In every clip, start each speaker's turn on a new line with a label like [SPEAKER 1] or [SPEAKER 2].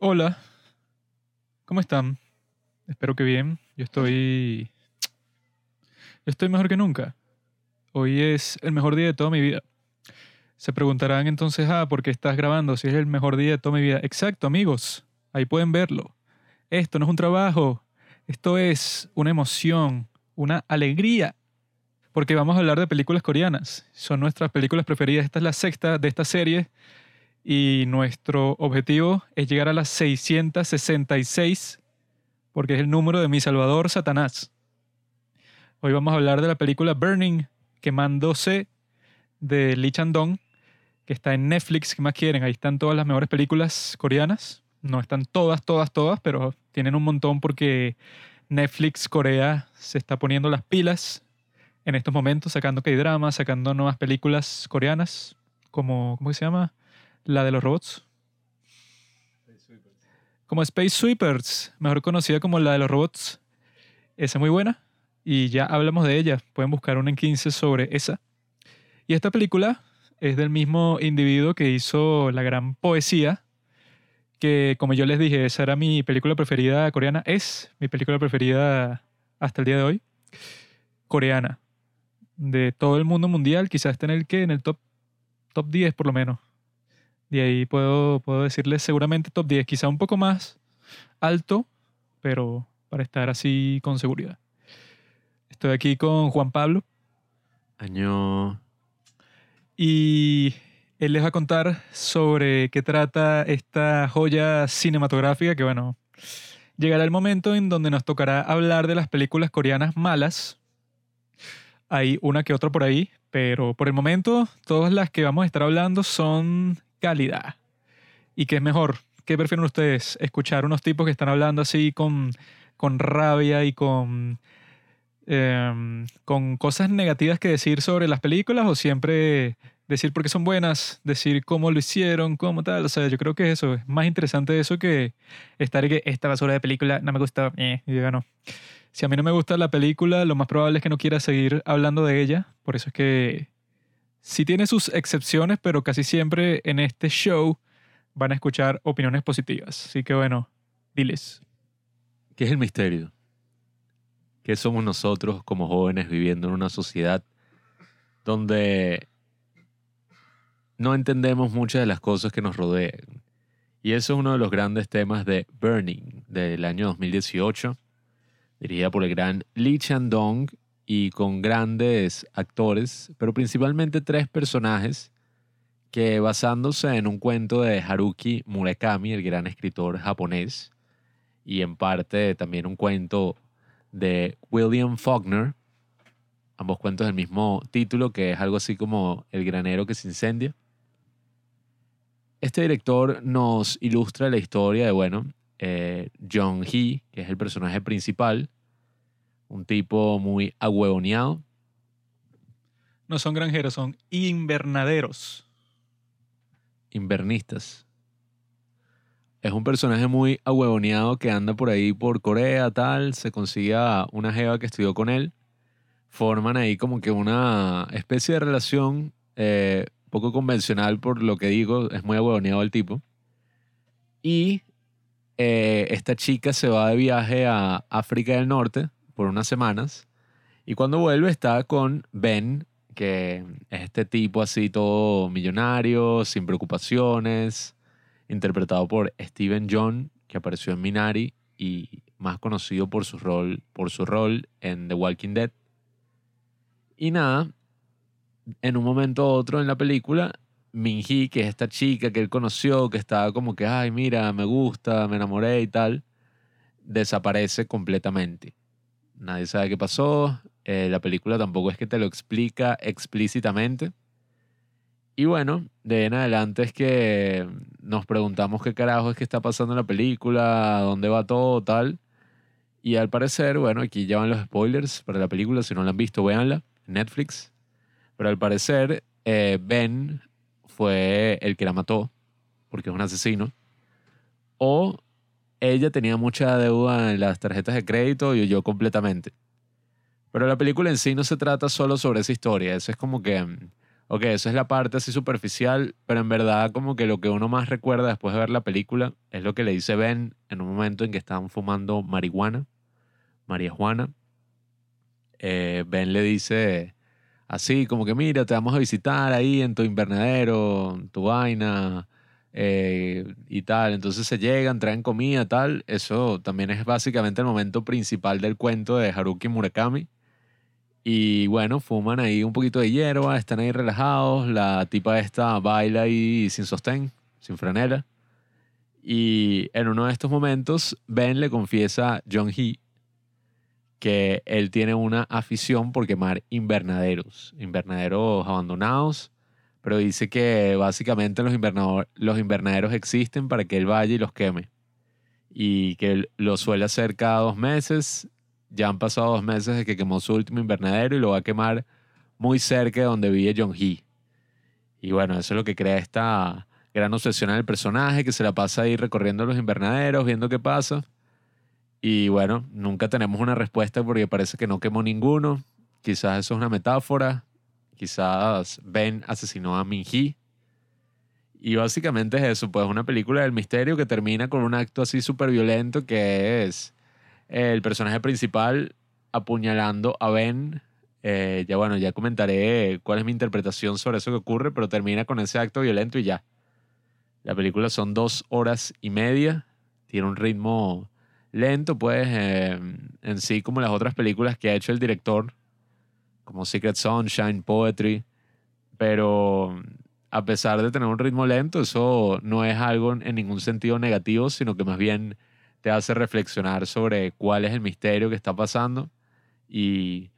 [SPEAKER 1] Hola, ¿cómo están? Espero que bien. Yo estoy... Yo estoy mejor que nunca. Hoy es el mejor día de toda mi vida. Se preguntarán entonces, ah, ¿por qué estás grabando si es el mejor día de toda mi vida? Exacto, amigos. Ahí pueden verlo. Esto no es un trabajo. Esto es una emoción, una alegría. Porque vamos a hablar de películas coreanas. Son nuestras películas preferidas. Esta es la sexta de esta serie y nuestro objetivo es llegar a las 666 porque es el número de mi Salvador Satanás. Hoy vamos a hablar de la película Burning, quemándose de Lee Chandong, que está en Netflix, ¿qué más quieren? Ahí están todas las mejores películas coreanas. No están todas, todas, todas, pero tienen un montón porque Netflix Corea se está poniendo las pilas en estos momentos, sacando K-dramas, sacando nuevas películas coreanas, como, ¿cómo se llama? La de los robots. Como Space Sweepers, mejor conocida como la de los robots. Esa es muy buena y ya hablamos de ella. Pueden buscar una en 15 sobre esa. Y esta película es del mismo individuo que hizo la gran poesía, que como yo les dije, esa era mi película preferida coreana, es mi película preferida hasta el día de hoy, coreana. De todo el mundo mundial, quizás esté en el que, en el top, top 10 por lo menos. De ahí puedo, puedo decirles seguramente top 10, quizá un poco más alto, pero para estar así con seguridad. Estoy aquí con Juan Pablo.
[SPEAKER 2] Año.
[SPEAKER 1] Y él les va a contar sobre qué trata esta joya cinematográfica que, bueno, llegará el momento en donde nos tocará hablar de las películas coreanas malas. Hay una que otra por ahí, pero por el momento todas las que vamos a estar hablando son calidad. ¿Y qué es mejor? ¿Qué prefieren ustedes? ¿Escuchar unos tipos que están hablando así con, con rabia y con, em, con cosas negativas que decir sobre las películas o siempre decir por qué son buenas, decir cómo lo hicieron, cómo tal? O sea, yo creo que eso es más interesante eso que estar que esta basura de película no me gusta, eh, y diga no. Si a mí no me gusta la película, lo más probable es que no quiera seguir hablando de ella. Por eso es que Sí tiene sus excepciones, pero casi siempre en este show van a escuchar opiniones positivas. Así que bueno, diles.
[SPEAKER 2] ¿Qué es el misterio? ¿Qué somos nosotros como jóvenes viviendo en una sociedad donde no entendemos muchas de las cosas que nos rodean? Y eso es uno de los grandes temas de Burning del año 2018, dirigida por el gran Lee Chandong y con grandes actores, pero principalmente tres personajes que basándose en un cuento de Haruki Murakami, el gran escritor japonés, y en parte también un cuento de William Faulkner, ambos cuentos del mismo título, que es algo así como El granero que se incendia. Este director nos ilustra la historia de, bueno, eh, John Hee, que es el personaje principal, un tipo muy ahuevoneado.
[SPEAKER 1] No son granjeros, son invernaderos.
[SPEAKER 2] Invernistas. Es un personaje muy ahuevoneado que anda por ahí por Corea, tal. Se consigue a una jeva que estudió con él. Forman ahí como que una especie de relación eh, poco convencional por lo que digo. Es muy ahuevoneado el tipo. Y eh, esta chica se va de viaje a África del Norte por unas semanas. Y cuando vuelve está con Ben, que es este tipo así todo millonario, sin preocupaciones, interpretado por Steven John, que apareció en Minari y más conocido por su rol, por su rol en The Walking Dead. Y nada, en un momento u otro en la película, Minji, que es esta chica que él conoció, que estaba como que, ay, mira, me gusta, me enamoré y tal, desaparece completamente nadie sabe qué pasó, eh, la película tampoco es que te lo explica explícitamente. Y bueno, de en adelante es que nos preguntamos qué carajo es que está pasando en la película, dónde va todo, tal. Y al parecer, bueno, aquí ya van los spoilers para la película, si no la han visto, véanla, Netflix. Pero al parecer, eh, Ben fue el que la mató, porque es un asesino. O ella tenía mucha deuda en las tarjetas de crédito y yo completamente. Pero la película en sí no se trata solo sobre esa historia, eso es como que mm, ok, esa es la parte así superficial, pero en verdad como que lo que uno más recuerda después de ver la película es lo que le dice Ben en un momento en que estaban fumando marihuana, marihuana. Eh, ben le dice así como que mira, te vamos a visitar ahí en tu invernadero, en tu vaina eh, y tal. Entonces se llegan, traen comida, tal. Eso también es básicamente el momento principal del cuento de Haruki Murakami. Y bueno, fuman ahí un poquito de hierba, están ahí relajados. La tipa esta baila ahí sin sostén, sin franela. Y en uno de estos momentos, Ben le confiesa a John Hee que él tiene una afición por quemar invernaderos, invernaderos abandonados, pero dice que básicamente los, invernaderos existen para que él vaya y los queme. Y que lo suele hacer cada dos meses. Ya han pasado dos meses de que quemó su último invernadero y lo va a quemar muy cerca de donde vive John Hee. Y bueno, eso es lo que crea esta gran obsesión al personaje que se la pasa ahí recorriendo los invernaderos, viendo qué pasa. Y bueno, nunca tenemos una respuesta porque parece que no quemó ninguno. Quizás eso es una metáfora. Quizás Ben asesinó a Minji. Y básicamente es eso, pues una película del misterio que termina con un acto así súper violento que es el personaje principal apuñalando a Ben. Eh, ya bueno, ya comentaré cuál es mi interpretación sobre eso que ocurre, pero termina con ese acto violento y ya. La película son dos horas y media, tiene un ritmo lento, pues, em, en sí como las otras películas que ha hecho el director, como Secret Sunshine, Poetry, pero a pesar de tener un ritmo lento, eso no es algo en ningún sentido negativo, sino que más bien te hace reflexionar sobre cuál es el misterio que está pasando y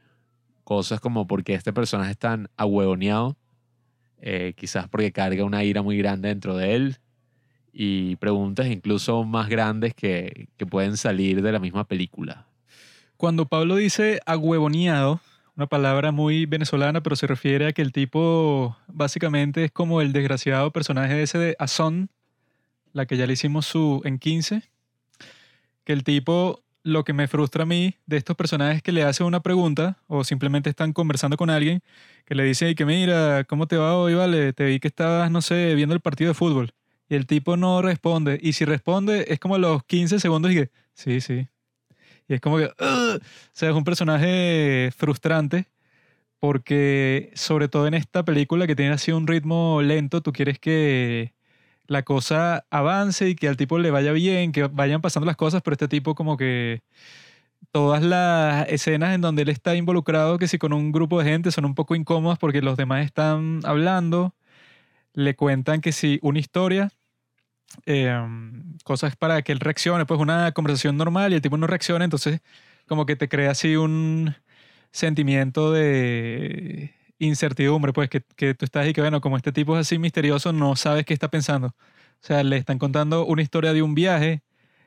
[SPEAKER 2] cosas como por qué este personaje es tan ahuevoneado, eh, quizás porque carga una ira muy grande dentro de él, y preguntas incluso más grandes que, que pueden salir de la misma película.
[SPEAKER 1] Cuando Pablo dice agüevoneado, una palabra muy venezolana, pero se refiere a que el tipo básicamente es como el desgraciado personaje ese de Azón, la que ya le hicimos su en 15, que el tipo, lo que me frustra a mí de estos personajes que le hacen una pregunta o simplemente están conversando con alguien, que le dice, que mira, ¿cómo te va hoy? Vale, te vi que estabas, no sé, viendo el partido de fútbol. Y el tipo no responde. Y si responde, es como los 15 segundos y que, sí, sí. Y es como que, o sea, es un personaje frustrante porque sobre todo en esta película que tiene así un ritmo lento, tú quieres que la cosa avance y que al tipo le vaya bien, que vayan pasando las cosas, pero este tipo como que todas las escenas en donde él está involucrado, que si con un grupo de gente son un poco incómodas porque los demás están hablando, le cuentan que si una historia Em, cosas para que él reaccione, pues una conversación normal y el tipo no reacciona, entonces como que te crea así un sentimiento de incertidumbre, pues que, que tú estás y que bueno, como este tipo es así misterioso, no sabes qué está pensando. O sea, le están contando una historia de un viaje,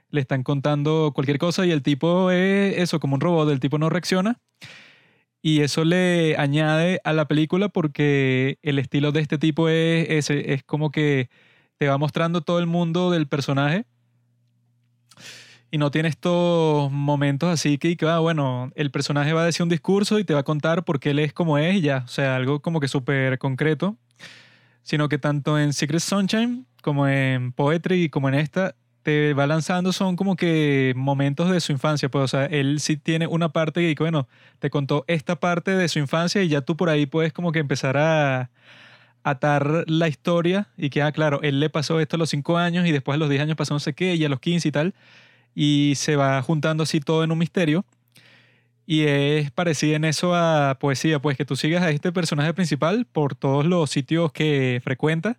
[SPEAKER 1] le están contando cualquier cosa y el tipo es eso, como un robot, el tipo no reacciona. Y eso le añade a la película porque el estilo de este tipo es, es, es como que te va mostrando todo el mundo del personaje y no tiene estos momentos así que, que ah, bueno, el personaje va a decir un discurso y te va a contar por qué él es como es y ya, o sea, algo como que súper concreto, sino que tanto en Secret Sunshine como en Poetry y como en esta, te va lanzando son como que momentos de su infancia, pues, o sea, él sí tiene una parte que, bueno, te contó esta parte de su infancia y ya tú por ahí puedes como que empezar a, atar la historia y que, ah, claro, él le pasó esto a los 5 años y después a los 10 años pasó no sé qué y a los 15 y tal, y se va juntando así todo en un misterio. Y es parecido en eso a poesía, pues que tú sigas a este personaje principal por todos los sitios que frecuenta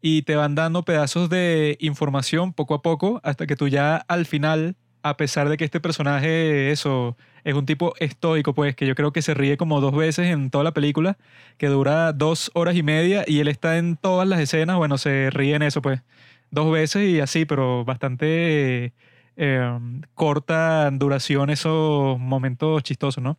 [SPEAKER 1] y te van dando pedazos de información poco a poco hasta que tú ya al final, a pesar de que este personaje, eso, es un tipo estoico, pues, que yo creo que se ríe como dos veces en toda la película, que dura dos horas y media y él está en todas las escenas, bueno, se ríe en eso, pues, dos veces y así, pero bastante eh, corta duración esos momentos chistosos, ¿no?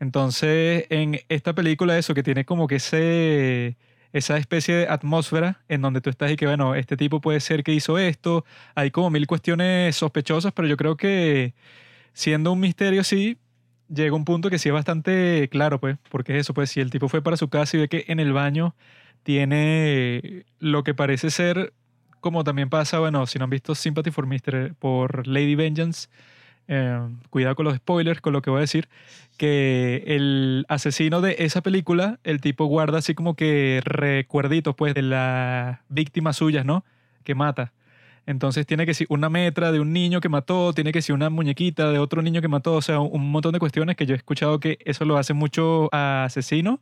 [SPEAKER 1] Entonces, en esta película, eso, que tiene como que ese esa especie de atmósfera en donde tú estás y que, bueno, este tipo puede ser que hizo esto. Hay como mil cuestiones sospechosas, pero yo creo que siendo un misterio así, llega un punto que sí es bastante claro, pues, porque es eso, pues, si el tipo fue para su casa y ve que en el baño tiene lo que parece ser, como también pasa, bueno, si no han visto Sympathy for Mr. por Lady Vengeance, eh, cuidado con los spoilers, con lo que voy a decir, que el asesino de esa película, el tipo guarda así como que recuerditos, pues, de las víctimas suyas, ¿no? Que mata. Entonces tiene que ser una metra de un niño que mató, tiene que ser una muñequita de otro niño que mató, o sea, un montón de cuestiones que yo he escuchado que eso lo hace mucho a asesino,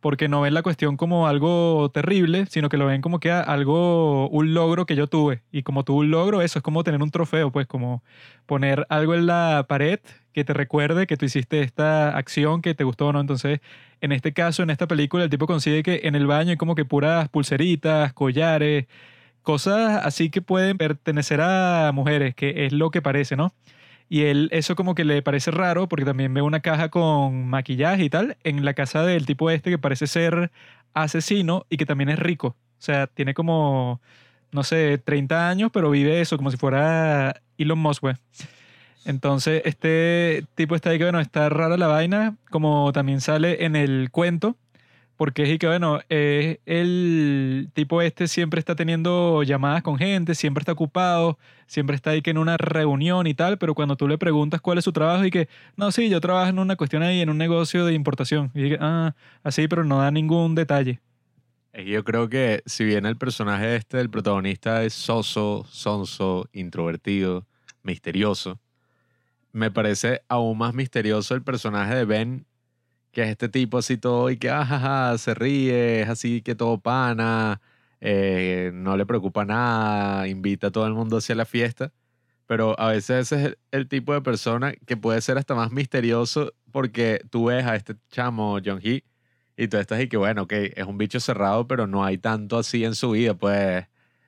[SPEAKER 1] porque no ven la cuestión como algo terrible, sino que lo ven como que algo, un logro que yo tuve. Y como tuve un logro, eso es como tener un trofeo, pues como poner algo en la pared que te recuerde que tú hiciste esta acción que te gustó o no. Entonces, en este caso, en esta película, el tipo consigue que en el baño hay como que puras pulseritas, collares, cosas así que pueden pertenecer a mujeres, que es lo que parece, ¿no? Y él, eso como que le parece raro porque también ve una caja con maquillaje y tal en la casa del tipo este que parece ser asesino y que también es rico. O sea, tiene como, no sé, 30 años, pero vive eso como si fuera Elon Musk, güey. Entonces, este tipo está ahí que, bueno, está rara la vaina, como también sale en el cuento, porque es que, bueno, el tipo este siempre está teniendo llamadas con gente, siempre está ocupado, siempre está ahí que en una reunión y tal, pero cuando tú le preguntas cuál es su trabajo y que, no, sí, yo trabajo en una cuestión ahí, en un negocio de importación. Y que, ah, así, pero no da ningún detalle.
[SPEAKER 2] Yo creo que si bien el personaje este, el protagonista, es soso, sonso, introvertido, misterioso, me parece aún más misterioso el personaje de Ben que es este tipo así todo y que ajaja, se ríe, es así que todo pana, eh, no le preocupa nada, invita a todo el mundo hacia la fiesta. Pero a veces ese es el, tipo de persona que puede ser hasta más misterioso porque tú ves a este chamo, John Hee, y tú estás y que bueno, ok, es un bicho cerrado, pero no hay tanto así en su vida. Pues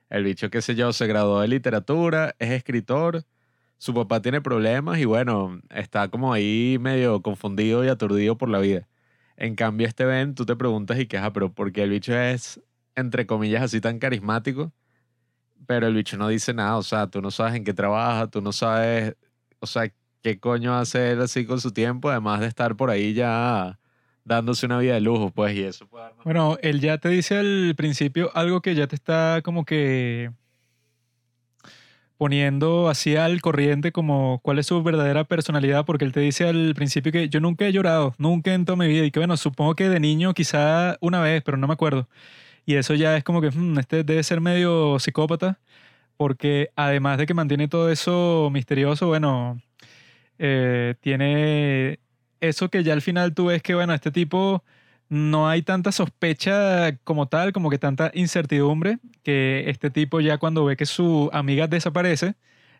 [SPEAKER 2] el bicho, qué sé yo, se graduó de literatura, es escritor, su papá tiene problemas y bueno, está como ahí medio confundido y aturdido por la vida. En cambio, este Ben, tú te preguntas y quejas, pero ¿por qué el bicho es, entre comillas, así tan carismático? Pero el bicho no dice nada, o sea, tú no sabes en qué trabaja, tú no sabes, o sea, qué coño hace él así con su tiempo, además de estar por ahí ya dándose una vida de lujo, pues, y eso puede
[SPEAKER 1] Bueno, él ya te dice al principio algo que ya te está como que poniendo así al corriente como cuál es su verdadera personalidad, porque él te dice al principio que yo nunca he llorado, nunca en toda mi vida, y que bueno, supongo que de niño quizá una vez, pero no me acuerdo. Y eso ya es como que hmm, este debe ser medio psicópata, porque además de que mantiene todo eso misterioso, bueno, eh, tiene eso que ya al final tú ves que, bueno, este tipo no hay tanta sospecha como tal, como que tanta incertidumbre, que este tipo ya cuando ve que su amiga desaparece,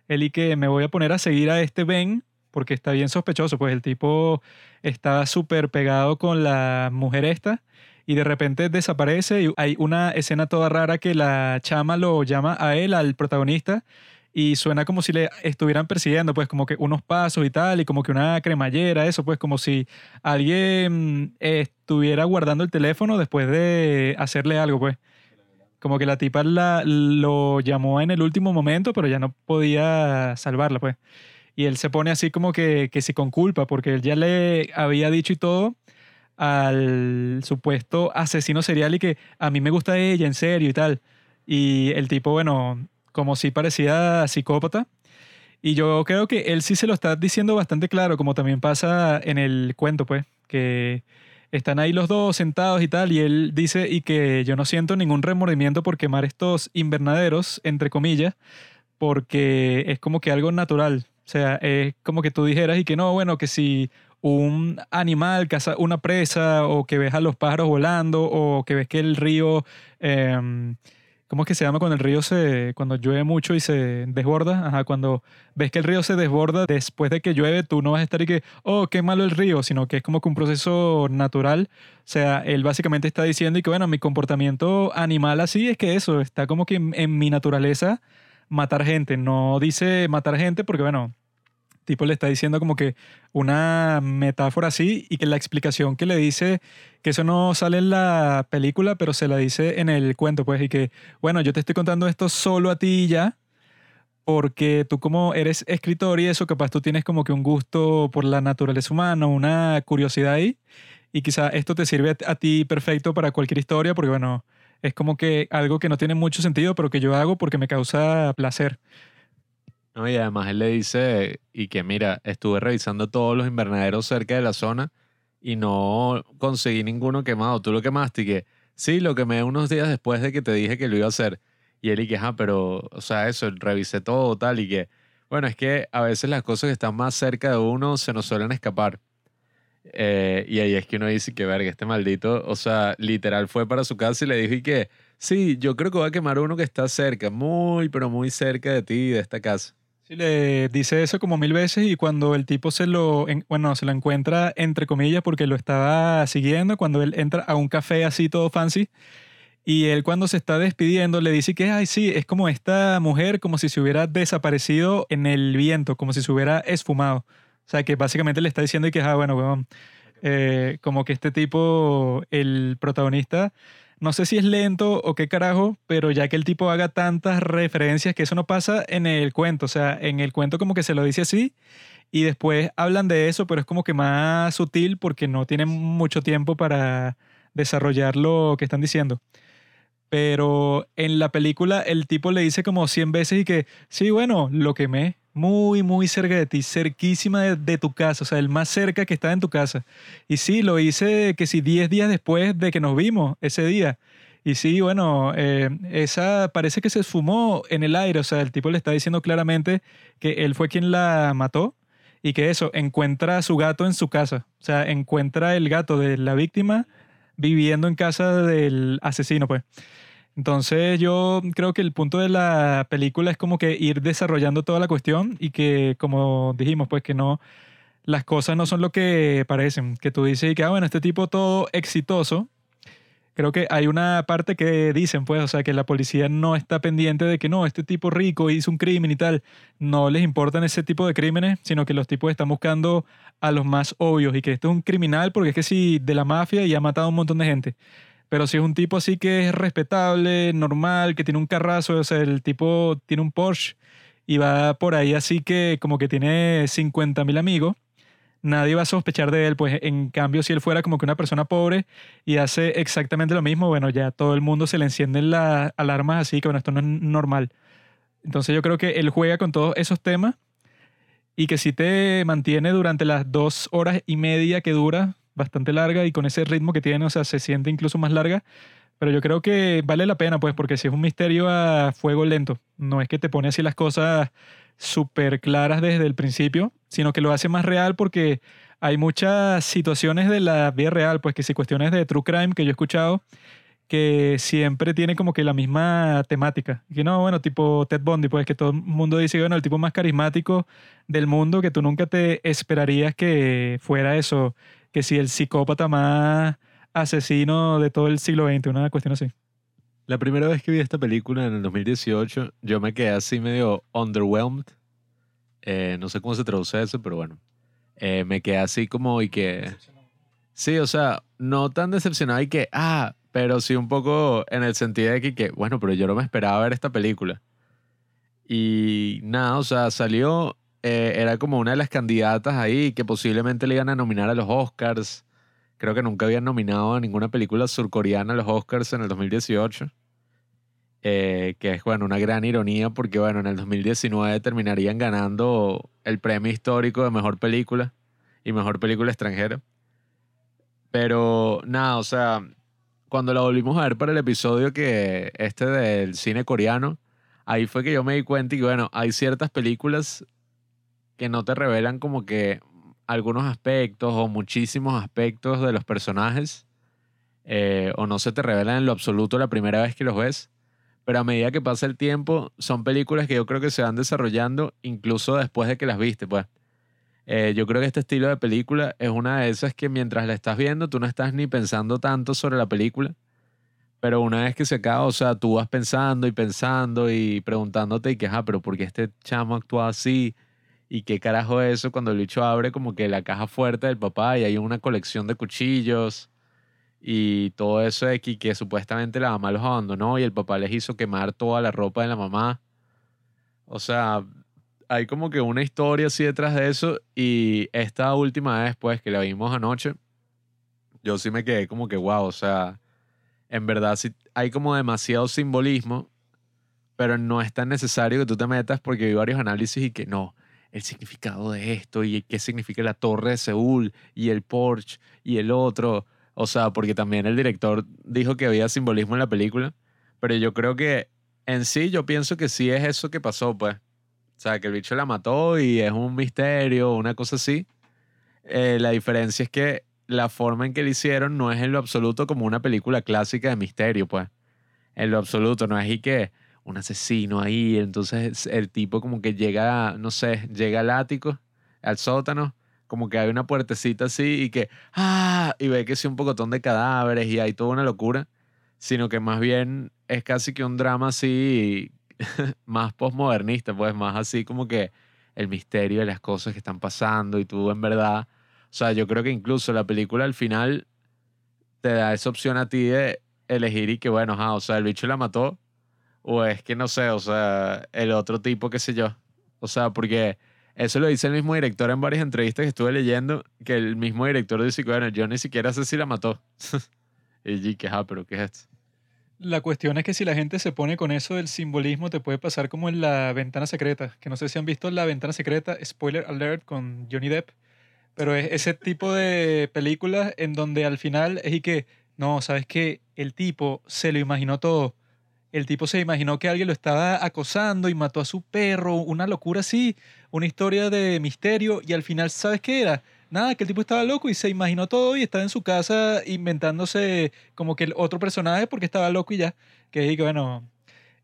[SPEAKER 1] él y que me voy a poner a seguir a este Ben, porque está bien sospechoso, pues el tipo está súper pegado con la mujer esta y de repente desaparece y hay una escena toda rara que la chama lo llama a él, al protagonista, y suena como si le estuvieran persiguiendo, pues como que unos pasos y tal, y como que una cremallera, eso, pues como si alguien estuviera guardando el teléfono después de hacerle algo, pues. Como que la tipa la, lo llamó en el último momento, pero ya no podía salvarla, pues. Y él se pone así como que, que sí con culpa, porque él ya le había dicho y todo al supuesto asesino serial y que a mí me gusta ella, en serio y tal. Y el tipo, bueno, como si parecía psicópata. Y yo creo que él sí se lo está diciendo bastante claro, como también pasa en el cuento, pues, que están ahí los dos sentados y tal, y él dice y que yo no siento ningún remordimiento por quemar estos invernaderos, entre comillas, porque es como que algo natural. O sea, es como que tú dijeras y que no, bueno, que si un animal caza una presa o que ves a los pájaros volando o que ves que el río... Em, ¿Cómo es que se llama cuando el río se, cuando llueve mucho y se desborda? Ajá, cuando ves que el río se desborda después de que llueve, tú no vas a estar y que, oh, qué malo el río, sino que es como que un proceso natural. O sea, él básicamente está diciendo y que, bueno, mi comportamiento animal así es que eso, está como que en mi naturaleza matar gente. No dice matar gente porque, bueno, tipo le está diciendo como que una metáfora así y que la explicación que le dice, que eso no sale en la película, pero se la dice en el cuento, pues, y que, bueno, yo te estoy contando esto solo a ti y ya, porque tú como eres escritor y eso, capaz tú tienes como que un gusto por la naturaleza humana, una curiosidad ahí, y quizá esto te sirve a, ti perfecto para cualquier historia, porque bueno, es como que algo que no tiene mucho sentido, pero que yo hago porque me causa placer.
[SPEAKER 2] No, y además él le dice, y que mira, estuve revisando todos los invernaderos cerca de la zona y no conseguí ninguno quemado. Tú lo quemaste y que, sí, lo quemé unos días después de que te dije que lo iba a hacer. Y él y que, ah, pero, o sea, eso, revisé todo tal y que, bueno, es que a veces las cosas que están más cerca de uno se nos suelen escapar. Eh, y ahí es que uno dice que, verga, este maldito, o sea, literal fue para su casa y le dijo y que, sí, yo creo que voy a quemar uno que está cerca, muy, pero muy cerca de ti, de esta casa.
[SPEAKER 1] Sí, le dice eso como mil veces y cuando el tipo se lo, en- bueno, se lo encuentra entre comillas porque lo estaba siguiendo, cuando él entra a un café así todo fancy y él cuando se está despidiendo le dice que, ay, sí, es como esta mujer como si se hubiera desaparecido en el viento, como si se hubiera esfumado. O sea, que básicamente le está diciendo y que, ah, bueno, weón, eh, como que este tipo, el protagonista, no sé si es lento o qué carajo, pero ya que el tipo haga tantas referencias que eso no pasa en el cuento. O sea, en el cuento como que se lo dice así y después hablan de eso, pero es como que más sutil porque no tienen mucho tiempo para desarrollar lo que están diciendo. Pero en la película el tipo le dice como 100 veces y que, sí, bueno, lo quemé muy, muy cerca de ti, cerquísima de, tu casa, o sea, el más cerca que está en tu casa. Y sí, lo hice que sí, 10 días después de que nos vimos ese día. Y sí, bueno, eh, esa parece que se esfumó en el aire, o sea, el tipo le está diciendo claramente que él fue quien la mató y que eso, encuentra a su gato en su casa, o sea, encuentra el gato de la víctima viviendo en casa del asesino, pues. Entonces yo creo que el punto de la película es como que ir desarrollando toda la cuestión y que, como dijimos, pues que no, las cosas no son lo que parecen. Que tú dices y que, ah, bueno, este tipo todo exitoso. Creo que hay una parte que dicen, pues, o sea, que la policía no está pendiente de que no, este tipo rico hizo un crimen y tal. No les importan ese tipo de crímenes, sino que los tipos están buscando a los más obvios y que este es un criminal porque es que sí, de la mafia y ha matado a un montón de gente. Pero si es un tipo así que es respetable, normal, que tiene un carrazo, o sea, el tipo tiene un Porsche y va por ahí así que como que tiene 50 mil amigos, nadie va a sospechar de él. Pues en cambio, si él fuera como que una persona pobre y hace exactamente lo mismo, bueno, ya todo el mundo se le encienden las alarmas así, que bueno, esto no es normal. Entonces yo creo que él juega con todos esos temas y que si te mantiene durante las dos horas y media que dura, bastante larga y con ese ritmo que tiene, o sea, se siente incluso más larga. Pero yo creo que vale la pena, pues, porque si es un misterio a fuego lento, no es que te pone así las cosas súper claras desde el principio, sino que lo hace más real porque hay muchas situaciones de la vida real, pues que si cuestiones de true crime que yo he escuchado, que siempre tiene como que la misma temática. Que no, bueno, tipo Ted Bundy, pues que todo el mundo dice, bueno, el tipo más carismático del mundo que tú nunca te esperarías que fuera eso, que si el psicópata más asesino de todo el siglo XX, una cuestión así.
[SPEAKER 2] La primera vez que vi esta película en el 2018, yo me quedé así medio underwhelmed. Eh, no sé cómo se traduce eso, pero bueno. Eh, me quedé así como y que... Sí, o sea, no tan decepcionado y que, ah, pero sí un poco en el sentido de que, que, bueno, pero yo no me esperaba ver esta película. Y nada, o sea, salió, eh, era como una de las candidatas ahí que posiblemente le iban a nominar a los Oscars. Creo que nunca habían nominado a ninguna película surcoreana a los Oscars en el 2018. Eh, que es, bueno, una gran ironía porque, bueno, en el 2019 terminarían ganando el premio histórico de mejor película y mejor película extranjera. Pero nada, o sea, cuando la volvimos a ver para el episodio que este del cine coreano, ahí fue que yo me di cuenta y bueno, hay ciertas películas que no te revelan como que algunos aspectos o muchísimos aspectos de los personajes eh, o no se te revelan en lo absoluto la primera vez que los ves, pero a medida que pasa el tiempo son películas que yo creo que se van desarrollando incluso después de que las viste, pues. Eh, yo creo que este estilo de película es una de esas que mientras la estás viendo tú no estás ni pensando tanto sobre la película, pero una vez que se acaba, o sea, tú vas pensando y pensando y preguntándote y que, ah, pero ¿por qué este chamo actúa así? ¿Y qué carajo es eso cuando el bicho abre como que la caja fuerte del papá y hay una colección de cuchillos y todo eso de que, que supuestamente la mamá los abandonó y el papá les hizo quemar toda la ropa de la mamá. O sea, hay como que una historia así detrás de eso y esta última vez, pues, que la vimos anoche, yo sí me quedé como que, wow, o sea, en verdad sí hay como demasiado simbolismo, pero no es tan necesario que tú te metas porque vi varios análisis y que no, el significado de esto y qué significa la torre de Seúl y el Porsche y el otro. O sea, porque también el director dijo que había simbolismo en la película, pero yo creo que en sí yo pienso que sí es eso que pasó, pues. O sea, que el bicho la mató y es un misterio, una cosa así. Eh, la diferencia es que la forma en que lo hicieron no es en lo absoluto como una película clásica de misterio, pues. En lo absoluto, no es y que un asesino ahí, entonces el tipo como que llega, no sé, llega al ático, al sótano, como que hay una puertecita así y que, ah, y ve que sí un pocotón de cadáveres y hay toda una locura, sino que más bien es casi que un drama así más postmodernista, pues más así como que el misterio de las cosas que están pasando y tú en verdad, o sea, yo creo que incluso la película al final te da esa opción a ti de elegir y que bueno, o sea, el bicho la mató o es que no sé, o sea, el otro tipo, qué sé yo. O sea, porque eso lo dice el mismo director en varias entrevistas que estuve leyendo, que el mismo director dice bueno, yo ni siquiera sé si la mató. y que, ah, pero ¿qué es esto?
[SPEAKER 1] La cuestión es que si la gente se pone con eso del simbolismo, te puede pasar como en La Ventana Secreta, que no sé si han visto La Ventana Secreta, spoiler alert, con Johnny Depp, pero es ese tipo de películas en donde al final es y que, no, sabes que el tipo se lo imaginó todo el tipo se imaginó que alguien lo estaba acosando y mató a su perro, una locura así, una historia de misterio y al final, ¿sabes qué era? Nada, que el tipo estaba loco y se imaginó todo y estaba en su casa inventándose como que el otro personaje porque estaba loco y ya. Que que bueno,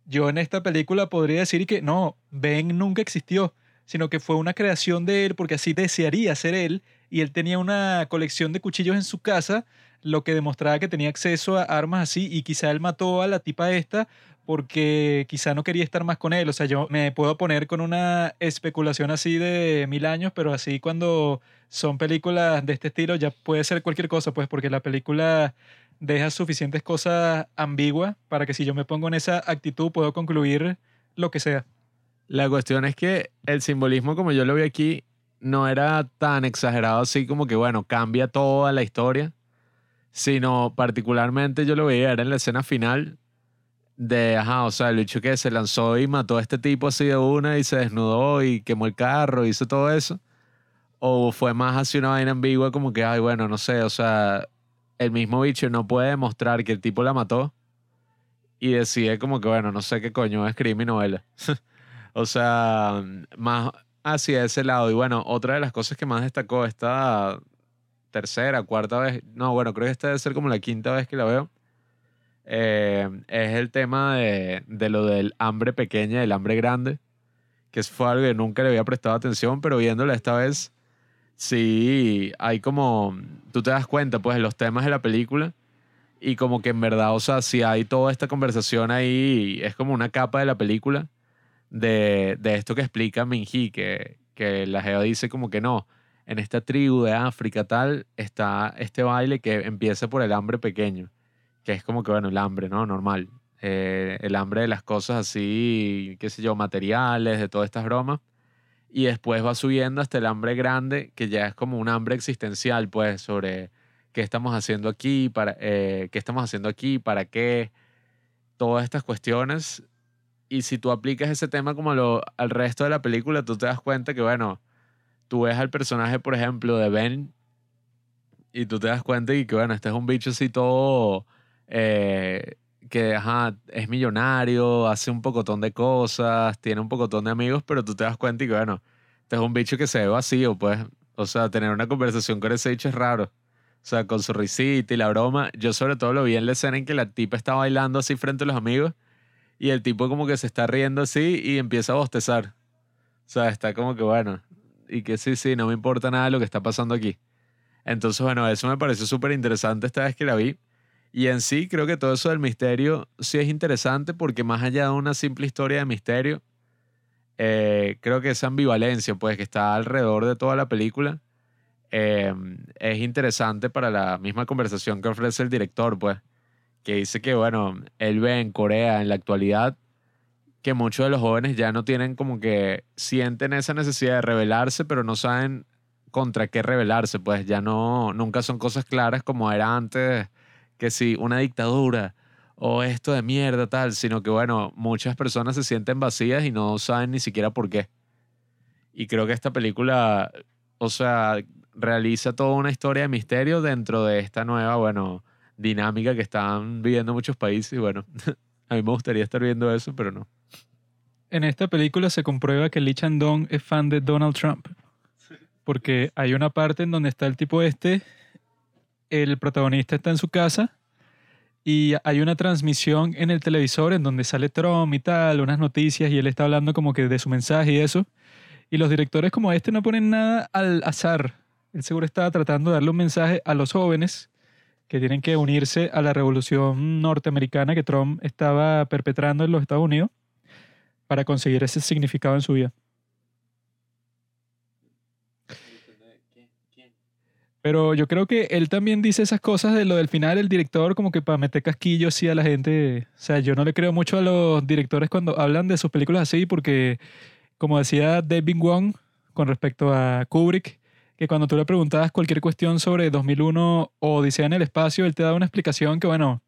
[SPEAKER 1] yo en esta película podría decir que no, Ben nunca existió, sino que fue una creación de él porque así desearía ser él y él tenía una colección de cuchillos en su casa lo que demostraba que tenía acceso a armas así y quizá él mató a la tipa esta porque quizá no quería estar más con él. O sea, yo me puedo poner con una especulación así de mil años, pero así cuando son películas de este estilo ya puede ser cualquier cosa, pues porque la película deja suficientes cosas ambiguas para que si yo me pongo en esa actitud puedo concluir lo que sea.
[SPEAKER 2] La cuestión es que el simbolismo como yo lo vi aquí no era tan exagerado así como que, bueno, cambia toda la historia, sino particularmente yo lo veía era en la escena final de, ajá, o sea, el hecho que se lanzó y mató a este tipo así de una y se desnudó y quemó el carro, hizo todo eso. O fue más así una vaina ambigua como que, ay, bueno, no sé, o sea, el mismo bicho no puede demostrar que el tipo la mató y decide como que, bueno, no sé qué coño es crimen novela. o sea, más hacia ese lado. Y bueno, otra de las cosas que más destacó esta tercera, cuarta vez, no, bueno, creo que esta debe ser como la quinta vez que la veo, eh, es el tema de, de, lo del hambre pequeña y el hambre grande, que fue algo que nunca le había prestado atención, pero viéndola esta vez, sí, hay como, tú te das cuenta, pues, de los temas de la película. Y como que en verdad, o sea, si hay toda esta conversación ahí, es como una capa de la película de, de esto que explica Minji, que, que la Geo dice como que no, en esta tribu de África tal, está este baile que empieza por el hambre pequeño, que es como que, bueno, el hambre, ¿no? Normal. Eh, el hambre de las cosas así, qué sé yo, materiales, de todas estas bromas. Y después va subiendo hasta el hambre grande, que ya es como un hambre existencial, pues, sobre qué estamos haciendo aquí, para, eh, qué estamos haciendo aquí, para qué, todas estas cuestiones. Y si tú aplicas ese tema como lo, al resto de la película, tú te das cuenta que, bueno, tú ves al personaje, por ejemplo, de Ben y tú te das cuenta y que, bueno, este es un bicho así todo eh, que, ajá, es millonario, hace un pocotón de cosas, tiene un pocotón de amigos, pero tú te das cuenta y que, bueno, este es un bicho que se ve vacío, pues. O sea, tener una conversación con ese bicho es raro. O sea, con su risita y la broma. Yo sobre todo lo vi en la escena en que la tipa está bailando así frente a los amigos y el tipo como que se está riendo así y empieza a bostezar. O sea, está como que, bueno, y que sí, sí, no me importa nada lo que está pasando aquí. Entonces, bueno, eso me pareció súper interesante esta vez que la vi. Y en sí, creo que todo eso del misterio sí es interesante porque más allá de una simple historia de misterio, eh, creo que esa ambivalencia, pues, que está alrededor de toda la película, eh, es interesante para la misma conversación que ofrece el director, pues, que dice que, bueno, él ve en Corea en la actualidad que muchos de los jóvenes ya no tienen como que sienten esa necesidad de rebelarse, pero no saben contra qué rebelarse, pues ya no, nunca son cosas claras como era antes, que si una dictadura o esto de mierda tal, sino que bueno, muchas personas se sienten vacías y no saben ni siquiera por qué. Y creo que esta película, o sea, realiza toda una historia de misterio dentro de esta nueva, bueno, dinámica que están viviendo muchos países y bueno, a mí me gustaría estar viendo eso, pero no.
[SPEAKER 1] En esta película se comprueba que Lee Chandong es fan de Donald Trump. Porque hay una parte en donde está el tipo este, el protagonista está en su casa y hay una transmisión en el televisor en donde sale Trump y tal, unas noticias y él está hablando como que de su mensaje y eso. Y los directores como este no ponen nada al azar. Él seguro estaba tratando de darle un mensaje a los jóvenes que tienen que unirse a la revolución norteamericana que Trump estaba perpetrando en los Estados Unidos para conseguir ese significado en su vida. Pero yo creo que él también dice esas cosas de lo del final, el director, como que para meter casquillos así a la gente. O sea, yo no le creo mucho a los directores cuando hablan de sus películas así, porque, como decía David Wong con respecto a Kubrick, que cuando tú le preguntabas cualquier cuestión sobre 2001 o Odisea en el espacio, él te daba una explicación que, bueno,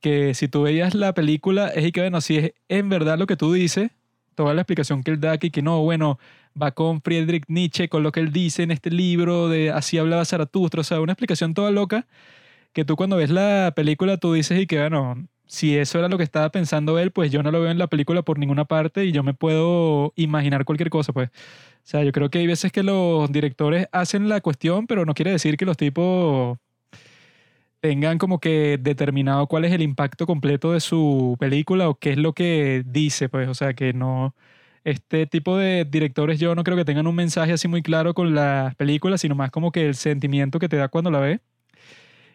[SPEAKER 1] que si tú veías la película, es y que, bueno, si es en verdad lo que tú dices, toda la explicación que él da aquí, que no, bueno, va con Friedrich Nietzsche, con lo que él dice en este libro de Así hablaba Zaratustra, o sea, una explicación toda loca, que tú cuando ves la película tú dices y que, bueno, si eso era lo que estaba pensando él, pues yo no lo veo en la película por ninguna parte y yo me puedo imaginar cualquier cosa, pues. O sea, yo creo que hay veces que los directores hacen la cuestión, pero no quiere decir que los tipos tengan como que determinado cuál es el impacto completo de su película o qué es lo que dice, pues, o sea, que no, este tipo de directores yo no creo que tengan un mensaje así muy claro con las películas, sino más como que el sentimiento que te da cuando la ves.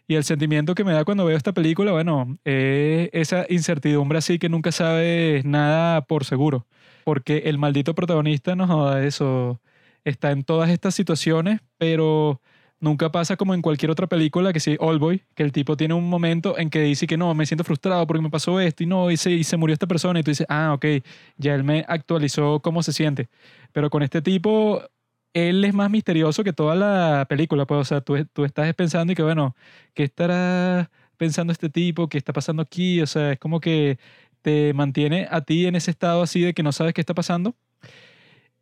[SPEAKER 1] Y el sentimiento que me da cuando veo esta película, bueno, es esa incertidumbre así que nunca sabes nada por seguro. Porque el maldito protagonista, no joda, eso, está en todas estas situaciones, pero Nunca pasa como en cualquier otra película que sí, Boy, que el tipo tiene un momento en que dice que no, me siento frustrado porque me pasó esto y no, y se, y se murió esta persona y tú dices, ah, ok, ya él me actualizó cómo se siente. Pero con este tipo, él es más misterioso que toda la película, pues, o sea, tú, tú estás pensando y que, bueno, ¿qué estará pensando este tipo? ¿Qué está pasando aquí? O sea, es como que te mantiene a ti en ese estado así de que no sabes qué está pasando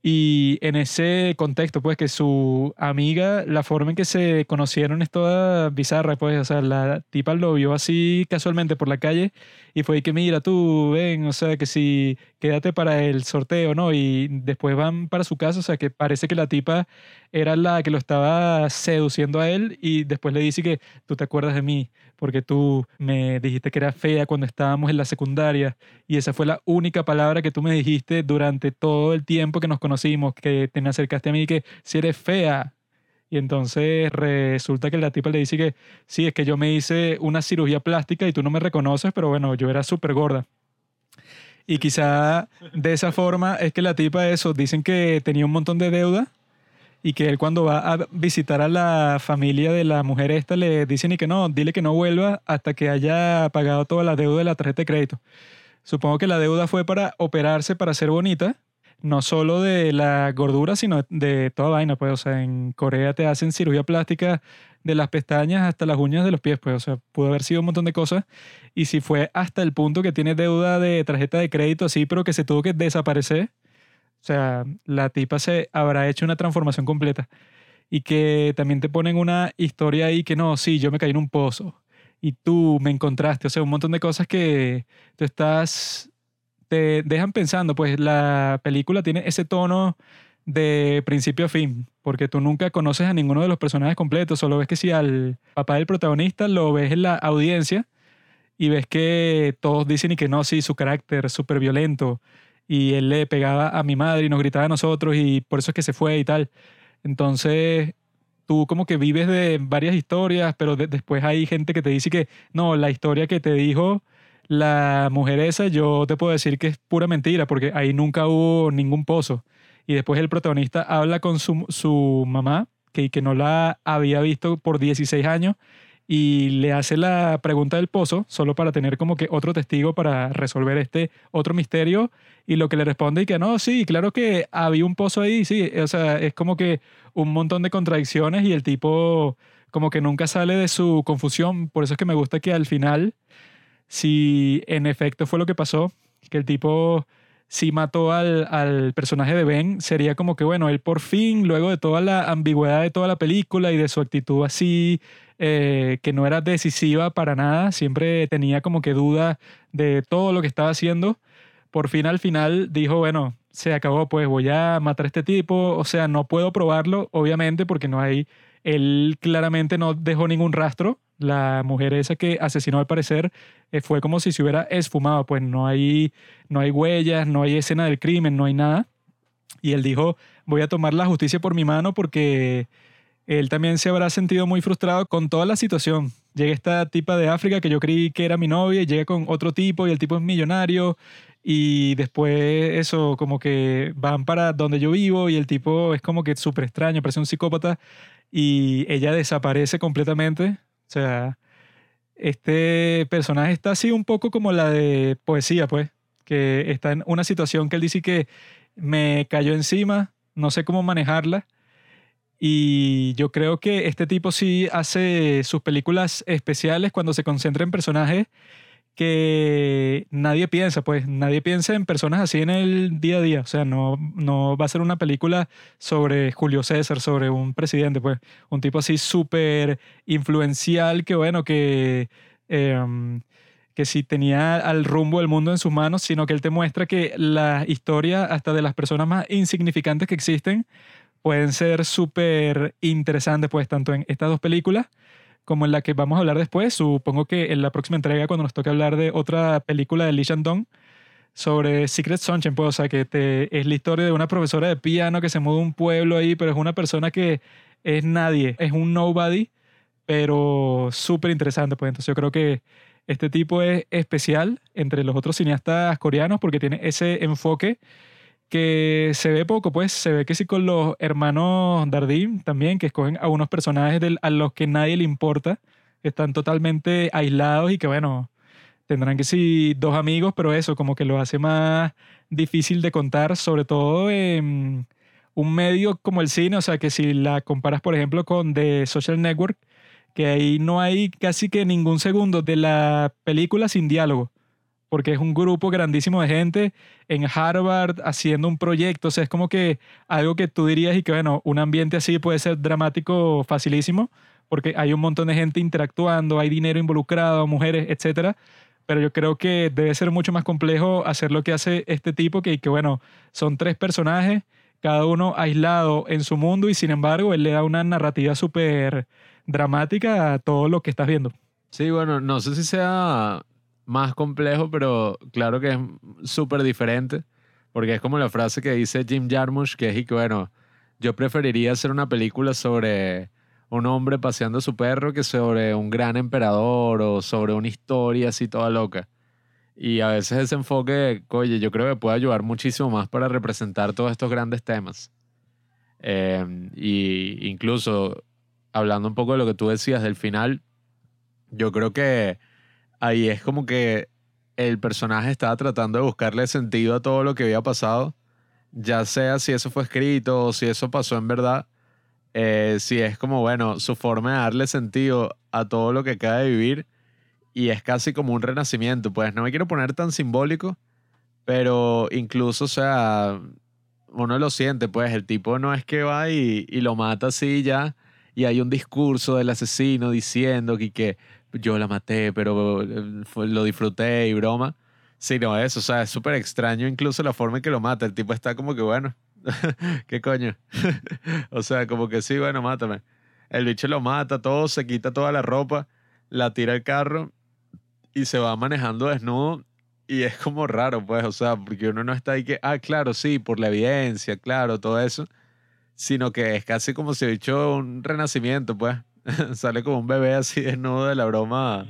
[SPEAKER 1] y en ese contexto, pues que su amiga, la forma en que se conocieron es toda bizarra, pues, o sea, la tipa lo vio así casualmente por la calle y fue que mira tú, ven, o sea, que si quédate para el sorteo, ¿no? Y después van para su casa, o sea, que parece que la tipa era la que lo estaba seduciendo a él y después le dice que tú te acuerdas de mí porque tú me dijiste que era fea cuando estábamos en la secundaria y esa fue la única palabra que tú me dijiste durante todo el tiempo que nos conocimos, que te me acercaste a mí que si eres fea. Y entonces resulta que la tipa le dice que sí, es que yo me hice una cirugía plástica y tú no me reconoces, pero bueno, yo era súper gorda. Y quizá de esa forma es que la tipa eso, dicen que tenía un montón de deuda y que él cuando va a visitar a la familia de la mujer esta le dicen y que no, dile que no vuelva hasta que haya pagado toda la deuda de la tarjeta de crédito. Supongo que la deuda fue para operarse para ser bonita, no solo de la gordura, sino de toda vaina, pues, o sea, en Corea te hacen cirugía plástica de las pestañas hasta las uñas de los pies, pues, o sea, pudo haber sido un montón de cosas. Y si fue hasta el punto que tiene deuda de tarjeta de crédito, así, pero que se tuvo que desaparecer, o sea, la tipa se habrá hecho una transformación completa. Y que también te ponen una historia ahí que no, sí, yo me caí en un pozo. Y tú me encontraste. O sea, un montón de cosas que tú estás. te dejan pensando. Pues la película tiene ese tono de principio a fin, porque tú nunca conoces a ninguno de los personajes completos, solo ves que si al papá del protagonista lo ves en la audiencia y ves que todos dicen y que no, sí, su carácter súper violento, y él le pegaba a mi madre y nos gritaba a nosotros y por eso es que se fue y tal. Entonces, tú como que vives de varias historias, pero después hay gente que te dice que no, la historia que te dijo la mujer esa, yo te puedo decir que es pura mentira, porque ahí nunca hubo ningún pozo. Y después el protagonista habla con su, su mamá, que, que no la había visto por 16 años, y le hace la pregunta del pozo, solo para tener como que otro testigo para resolver este otro misterio, y lo que le responde y que no, sí, claro que había un pozo ahí, sí, o sea, es como que un montón de contradicciones y el tipo como que nunca sale de su confusión, por eso es que me gusta que al final, si en efecto fue lo que pasó, que el tipo si mató al, al, personaje de Ben, sería como que, bueno, él por fin, luego de toda la ambigüedad de toda la película y de su actitud así, eh, que no era decisiva para nada, siempre tenía como que duda de todo lo que estaba haciendo, por fin al final dijo, bueno, se acabó, pues voy a matar a este tipo, o sea, no puedo probarlo, obviamente, porque no hay, él claramente no dejó ningún rastro, la mujer esa que asesinó al parecer eh, fue como si se hubiera esfumado, pues no hay, no hay huellas, no hay escena del crimen, no hay nada. Y él dijo, voy a tomar la justicia por mi mano porque él también se habrá sentido muy frustrado con toda la situación. Llega esta tipa de África que yo creí que era mi novia y llega con otro tipo y el tipo es millonario y después eso como que van para donde yo vivo y el tipo es como que súper extraño, parece un psicópata y ella desaparece completamente o sea, este personaje está así un poco como la de poesía, pues, que está en una situación que él dice que me cayó encima, no sé cómo manejarla. Y yo creo que este tipo sí hace sus películas especiales cuando se concentra en personajes que nadie piensa, pues nadie piensa en personas así en el día a día. O sea, no, no va a ser una película sobre Julio César, sobre un presidente, pues un tipo así súper influencial que, bueno, que, em, que sí tenía al rumbo del mundo en sus manos, sino que él te muestra que la historia hasta de las personas más insignificantes que existen pueden ser súper interesantes, pues tanto en estas dos películas como en la que vamos a hablar después. Supongo que en la próxima entrega, cuando nos toque hablar de otra película de Lee Shandong sobre Secret Sunshine, pues, o sea, que es la historia de una profesora de piano que se muda a un pueblo ahí, pero es una persona que es nadie, es un nobody, pero súper interesante, pues entonces yo creo que este tipo es especial entre los otros cineastas coreanos porque tiene ese enfoque que se ve poco, pues se ve que sí con los hermanos Dardim también, que escogen a unos personajes a los que nadie le importa, están totalmente aislados y que bueno, tendrán que sí dos amigos, pero eso como que lo hace más difícil de contar, sobre todo en un medio como el cine, o sea que si la comparas por ejemplo con The Social Network, que ahí no hay casi que ningún segundo de la película sin diálogo porque es un grupo grandísimo de gente en Harvard haciendo un proyecto. O sea, es como que algo que tú dirías y que, bueno, un ambiente así puede ser dramático facilísimo, porque hay un montón de gente interactuando, hay dinero involucrado, mujeres, etcétera. Pero yo creo que debe ser mucho más complejo hacer lo que hace este tipo, que, que bueno, son tres personajes, cada uno aislado en su mundo y sin embargo él le da una narrativa súper dramática a todo lo que estás viendo.
[SPEAKER 2] Sí, bueno, no sé si sea más complejo, pero claro que es súper diferente, porque es como la frase que dice Jim Jarmusch, que es que, bueno, yo preferiría hacer una película sobre un hombre paseando a su perro que sobre un gran emperador o sobre una historia así toda loca. Y a veces ese enfoque, oye, yo creo que puede ayudar muchísimo más para representar todos estos grandes temas. Eh, y incluso hablando un poco de lo que tú decías del final, yo creo que ahí es como que el personaje estaba tratando de buscarle sentido a todo lo que había pasado, ya sea si eso fue escrito o si eso pasó en verdad, eh, si es como, bueno, su forma de darle sentido a todo lo que acaba de vivir y es casi como un renacimiento, pues no me quiero poner tan simbólico, pero incluso, o sea, uno lo siente, pues el tipo no es que va y, y lo mata así ya, y hay un discurso del asesino diciendo que, que yo la maté, pero eh, lo disfruté y broma. Sí, no, eso, o sea, es súper extraño incluso la forma en que lo mata. El tipo está como que, bueno, ¿qué coño? o sea, como que sí, bueno, mátame. El bicho lo mata, todo, se quita toda la ropa, la tira al carro y se va manejando desnudo. Y es como raro, pues, o sea, porque uno no está ahí que, ah, claro, sí, por la evidencia, claro, todo eso, sino que es casi como si hubiera hecho un renacimiento, pues. Sale como un bebé así desnudo de la broma.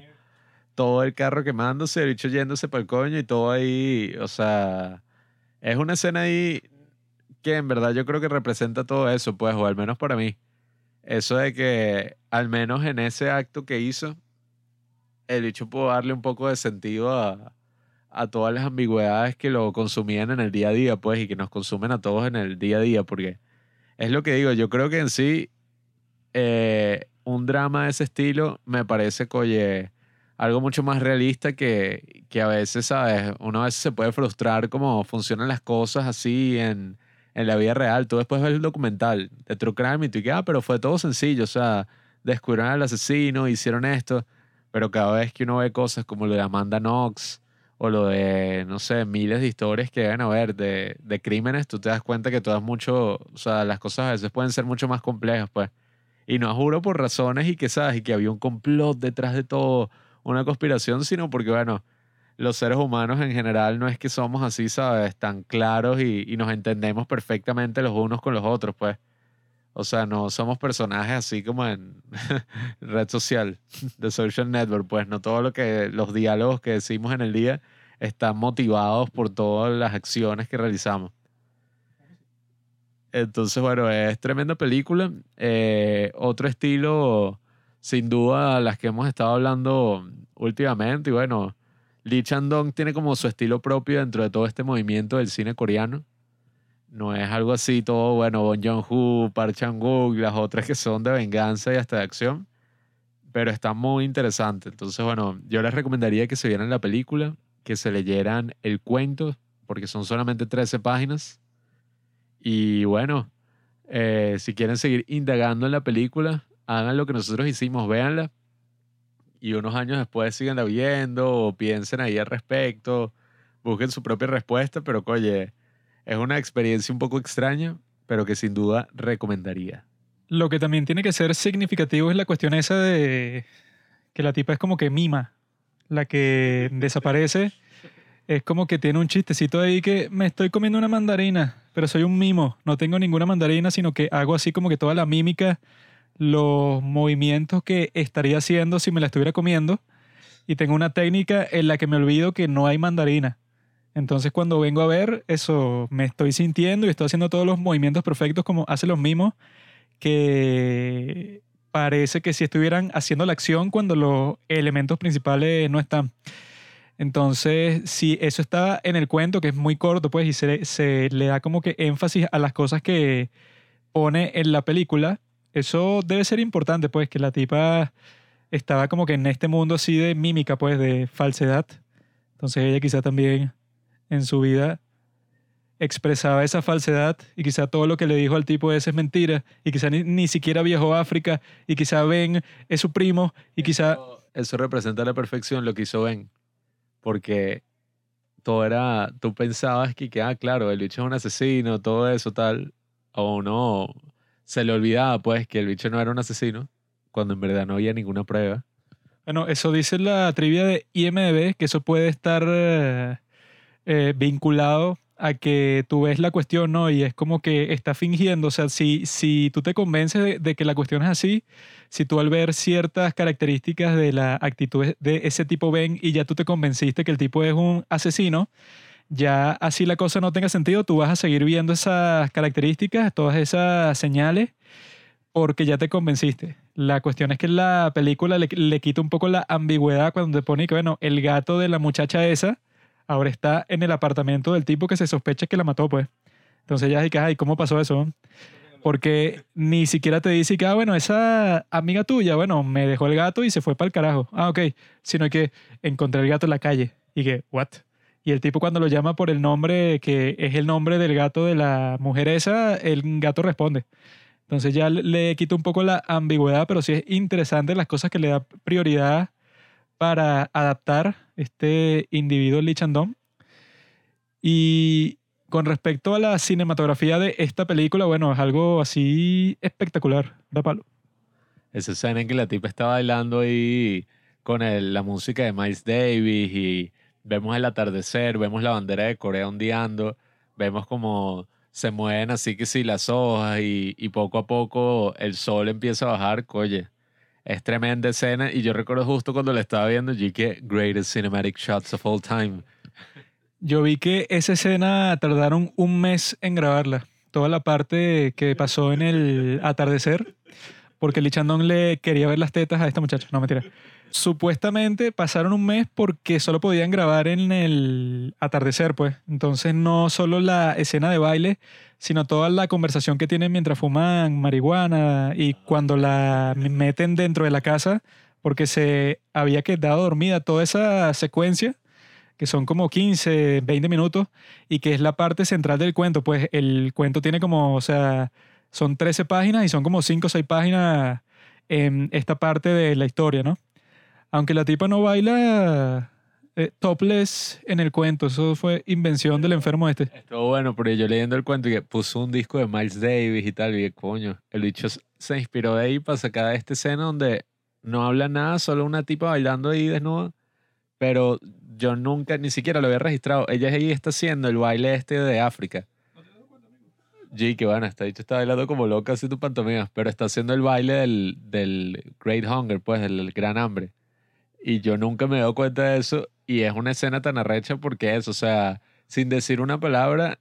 [SPEAKER 2] Todo el carro quemándose, el bicho yéndose para el coño y todo ahí. O sea, es una escena ahí que en verdad yo creo que representa todo eso, pues, o al menos para mí. eso de que al menos en ese acto que hizo, el bicho pudo darle un poco de sentido a, a todas las ambigüedades que lo consumían en el día a día, pues, y que nos consumen a todos en el día a día, porque es lo que digo, yo creo que en sí eh, un drama de ese estilo me parece que, oye, algo mucho más realista que, que a veces, ¿sabes? Uno a veces se puede frustrar cómo funcionan las cosas así en, en la vida real. Tú después ves el documental de True Crime y tú ah, pero fue todo sencillo, o sea, descubrieron al asesino, hicieron esto, pero cada vez que uno ve cosas como lo de Amanda Knox o lo de, no sé, miles de historias que deben haber de, de crímenes, tú te das cuenta que todas mucho, o sea, las cosas a veces pueden ser mucho más complejas, pues. Y no juro por razones y que, ¿sabes? Y que había un complot detrás de todo, una conspiración, sino porque, bueno, los seres humanos en general no es que somos así, ¿sabes? Tan claros y, nos entendemos perfectamente los unos con los otros, pues. O sea, no somos personajes así como en red social, de social network, pues no todo lo que los diálogos que decimos en el día están motivados por todas las acciones que realizamos. Entonces, bueno, es tremenda película. Eh, otro estilo, sin duda, las que hemos estado hablando últimamente. Y bueno, Lee Chandong tiene como su estilo propio dentro de todo este movimiento del cine coreano. No es algo así todo, bueno, Bon Joon-ho, Park Chan-wook, las otras que son de venganza y hasta de acción. Pero está muy interesante. Entonces, bueno, yo les recomendaría que se vieran la película, que se leyeran el cuento, porque son solamente 13 páginas y bueno, eh, si quieren seguir indagando en la película, hagan lo que nosotros hicimos, véanla. Y unos años después siganla viendo o piensen ahí al respecto, busquen su propia respuesta, pero oye, es una experiencia un poco extraña, pero que sin duda recomendaría.
[SPEAKER 1] Lo que también tiene que ser significativo es la cuestión esa de que la tipa es como que mima, la que desaparece. Es como que tiene un chistecito ahí que me estoy comiendo una mandarina pero soy un mimo. No tengo ninguna mandarina, sino que hago así como que toda la mímica, los movimientos que estaría haciendo si me la estuviera comiendo. Y tengo una técnica en la que me olvido que no hay mandarina. Entonces cuando vengo a ver eso, me estoy sintiendo y estoy haciendo todos los movimientos perfectos como hacen los mimos, que parece que si estuvieran haciendo la acción cuando los elementos principales no están. Entonces, si eso estaba en el cuento, que es muy corto, pues, y se, le da como que énfasis a las cosas que pone en la película, eso debe ser importante, pues, que la tipa estaba como que en este mundo así de mímica, pues, de falsedad. Entonces ella quizá también en su vida expresaba esa falsedad y quizá todo lo que le dijo al tipo ese es mentira y quizá ni, ni siquiera viajó a África y quizá Ben es su primo y quizá...
[SPEAKER 2] Eso representa a la perfección lo que hizo Ben porque todo era, tú pensabas que, ah, claro, el bicho es un asesino, todo eso, tal, o no, se le olvidaba, pues, que el bicho no era un asesino, cuando en verdad no había ninguna prueba.
[SPEAKER 1] Bueno, eso dice la trivia de IMDB, que eso puede estar eh, eh, vinculado a que tú ves la cuestión, ¿no? Y es como que está fingiendo, o sea, si, si tú te convences de, que la cuestión es así, si tú al ver ciertas características de la actitud de ese tipo ven y ya tú te convenciste que el tipo es un asesino, ya así la cosa no tenga sentido, tú vas a seguir viendo esas características, todas esas señales, porque ya te convenciste. La cuestión es que la película le, le quita un poco la ambigüedad cuando te pone que, bueno, el gato de la muchacha esa, ahora está en el apartamento del tipo que se sospecha que la mató, pues. Entonces dices, ay, ¿cómo pasó eso? Porque ni siquiera te dice que, ah, bueno, esa amiga tuya, bueno, me dejó el gato y se fue para el carajo. Ah, ok. Sino que encontré el gato en la calle. Y que, ¿what? Y el tipo cuando lo llama por el nombre, que es el nombre del gato de la mujer esa, el gato responde. Entonces ya le quita un poco la ambigüedad, pero sí es interesante las cosas que le da prioridad para adaptar este individuo Lee Chandong. Y con respecto a la cinematografía de esta película, bueno, es algo así espectacular, da palo.
[SPEAKER 2] Esa escena en que la tipa está bailando ahí con la música de Miles Davis y vemos el atardecer, vemos la bandera de Corea ondeando, vemos como se mueven así que sí las hojas y, y poco a poco el sol empieza a bajar, oye, es tremenda escena y yo recuerdo justo cuando la estaba viendo, y que greatest cinematic shots of all time.
[SPEAKER 1] Yo vi que esa escena tardaron un mes en grabarla. Toda la parte que pasó en el atardecer, porque Lee Chandong le quería ver las tetas a esta muchacha. No, mentira. Supuestamente pasaron un mes porque solo podían grabar en el atardecer, pues. Entonces no solo la escena de baile, sino toda la conversación que tienen mientras fuman marihuana y cuando la meten dentro de la casa porque se había quedado dormida toda esa secuencia que son como 15, 20 minutos y que es la parte central del cuento. Pues el cuento tiene como, o sea, son 13 páginas y son como 5 o 6 páginas en esta parte de la historia, ¿no? Aunque la tipa no baila eh, topless en el cuento, eso fue invención del enfermo este.
[SPEAKER 2] Estuvo bueno, porque yo leyendo el cuento que puso un disco de Miles Davis y tal, y coño, el bicho se inspiró de ahí para sacar esta escena donde no habla nada, solo una tipa bailando ahí desnuda, pero yo nunca, ni siquiera lo había registrado. Ella ahí está haciendo el baile este de África. Sí, que bueno, está dicho, está bailando como loca así tu pantomima, pero está haciendo el baile del, del Great Hunger, pues, del gran hambre. Y yo nunca me he cuenta de eso. Y es una escena tan arrecha porque es, o sea, sin decir una palabra,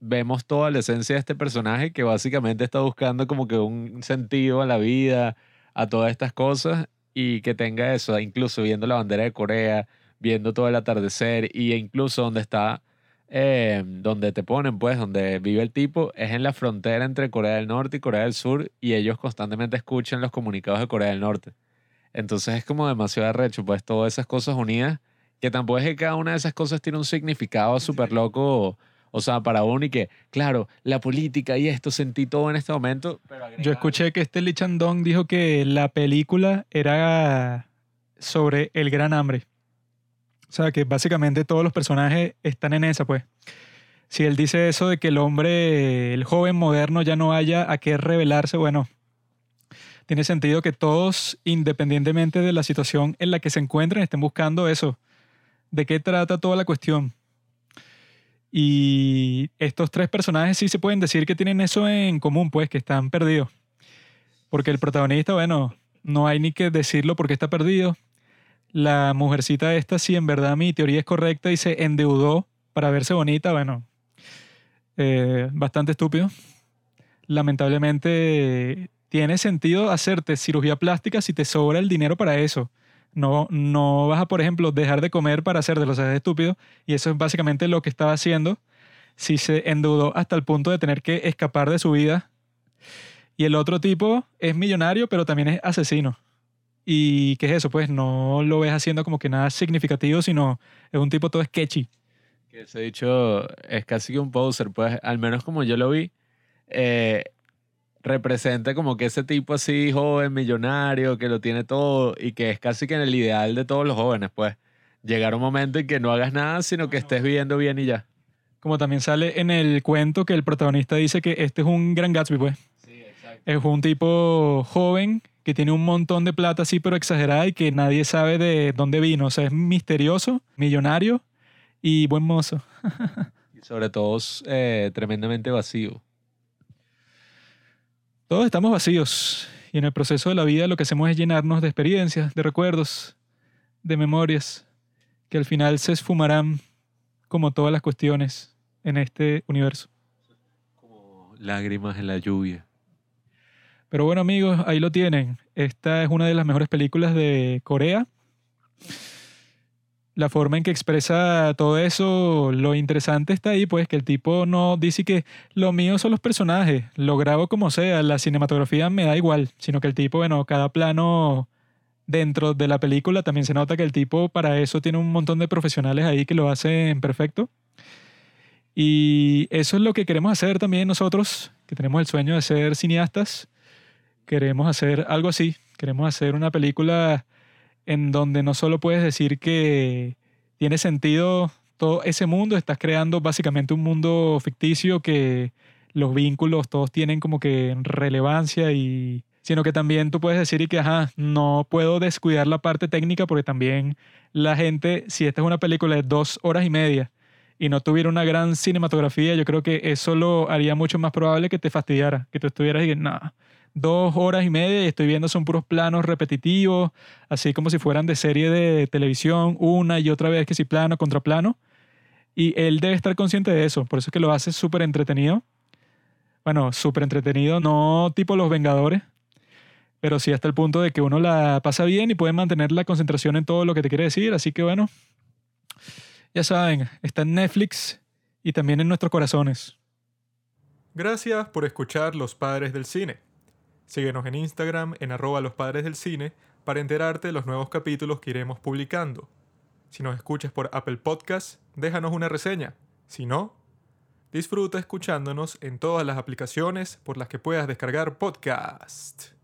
[SPEAKER 2] vemos toda la esencia de este personaje que básicamente está buscando como que un sentido a la vida, a todas estas cosas, y que tenga eso, incluso viendo la bandera de Corea, viendo todo el atardecer, y incluso donde está eh, donde te ponen, pues, donde vive el tipo, es en la frontera entre Corea del Norte y Corea del Sur y ellos constantemente escuchan los comunicados de Corea del Norte. Entonces es como demasiado arrecho, pues, todas esas cosas unidas, que tampoco es que cada una de esas cosas tiene un significado súper loco, o sea, para uno y que, claro, la política y esto sentí todo en este momento.
[SPEAKER 1] Yo escuché que este Lee Chandong dijo que la película era sobre el gran hambre. O sea, que básicamente todos los personajes están en esa, pues. Si él dice eso de que el hombre, el joven moderno ya no haya a qué revelarse, bueno, tiene sentido que todos, independientemente de la situación en la que se encuentren, estén buscando eso. ¿De qué trata toda la cuestión? Y estos tres personajes sí se pueden decir que tienen eso en común, pues, que están perdidos. Porque el protagonista, bueno, no hay ni que decirlo porque está perdido la mujercita esta, si en verdad mi teoría es correcta y se endeudó para verse bonita, bueno, eh, bastante estúpido. Lamentablemente tiene sentido hacerte cirugía plástica si te sobra el dinero para eso. No, no vas a, por ejemplo, dejar de comer para hacer de los es estúpido. Y eso es básicamente lo que estaba haciendo. Si se endeudó hasta el punto de tener que escapar de su vida. Y el otro tipo es millonario, pero también es asesino. ¿Y qué es eso? Pues no lo ves haciendo como que nada significativo, sino es un tipo todo sketchy.
[SPEAKER 2] Que se ha dicho, es casi que un poser, pues al menos como yo lo vi, eh, representa como que ese tipo así joven, millonario, que lo tiene todo y que es casi que en el ideal de todos los jóvenes, pues llegar un momento en que no hagas nada, sino que estés viviendo bien y ya.
[SPEAKER 1] Como también sale en el cuento que el protagonista dice que este es un gran Gatsby, pues. Sí, exacto. Es un tipo joven que tiene un montón de plata así, pero exagerada y que nadie sabe de dónde vino. O sea, es misterioso, millonario y buen mozo.
[SPEAKER 2] y sobre todo eh, tremendamente vacío.
[SPEAKER 1] Todos estamos vacíos y en el proceso de la vida lo que hacemos es llenarnos de experiencias, de recuerdos, de memorias, que al final se esfumarán como todas las cuestiones en este universo.
[SPEAKER 2] Como lágrimas en la lluvia.
[SPEAKER 1] Pero bueno amigos, ahí lo tienen. Esta es una de las mejores películas de Corea. La forma en que expresa todo eso, lo interesante está ahí, pues que el tipo no dice que lo mío son los personajes, lo grabo como sea, la cinematografía me da igual, sino que el tipo, bueno, cada plano dentro de la película también se nota que el tipo para eso tiene un montón de profesionales ahí que lo hacen perfecto. Y eso es lo que queremos hacer también nosotros, que tenemos el sueño de ser cineastas queremos hacer algo así. Queremos hacer una película en donde no solo puedes decir que tiene sentido todo ese mundo, estás creando básicamente un mundo ficticio que los vínculos todos tienen como que relevancia y sino que también tú puedes decir y que ajá, no puedo descuidar la parte técnica porque también la gente, si esta es una película de dos horas y media y no tuviera una gran cinematografía, yo creo que eso lo haría mucho más probable que te fastidiara, que tú estuvieras y que, no, dos horas y media y estoy viendo son puros planos repetitivos, así como si fueran de serie de televisión, una y otra vez que si plano contra plano. Y él debe estar consciente de eso, por eso es que lo hace súper entretenido. Bueno, súper entretenido, no tipo Los Vengadores,
[SPEAKER 3] pero sí hasta el punto de que uno la pasa bien y puede mantener la concentración en todo lo que te quiere decir. Así que bueno, ya saben, está en Netflix y también en nuestros corazones.
[SPEAKER 1] Gracias por escuchar Los Padres del Cine. Síguenos en Instagram en arroba los padres del cine para enterarte de los nuevos capítulos que iremos publicando. Si nos escuchas por Apple Podcast, déjanos una reseña. Si no, disfruta escuchándonos en todas las aplicaciones por las que puedas descargar podcast.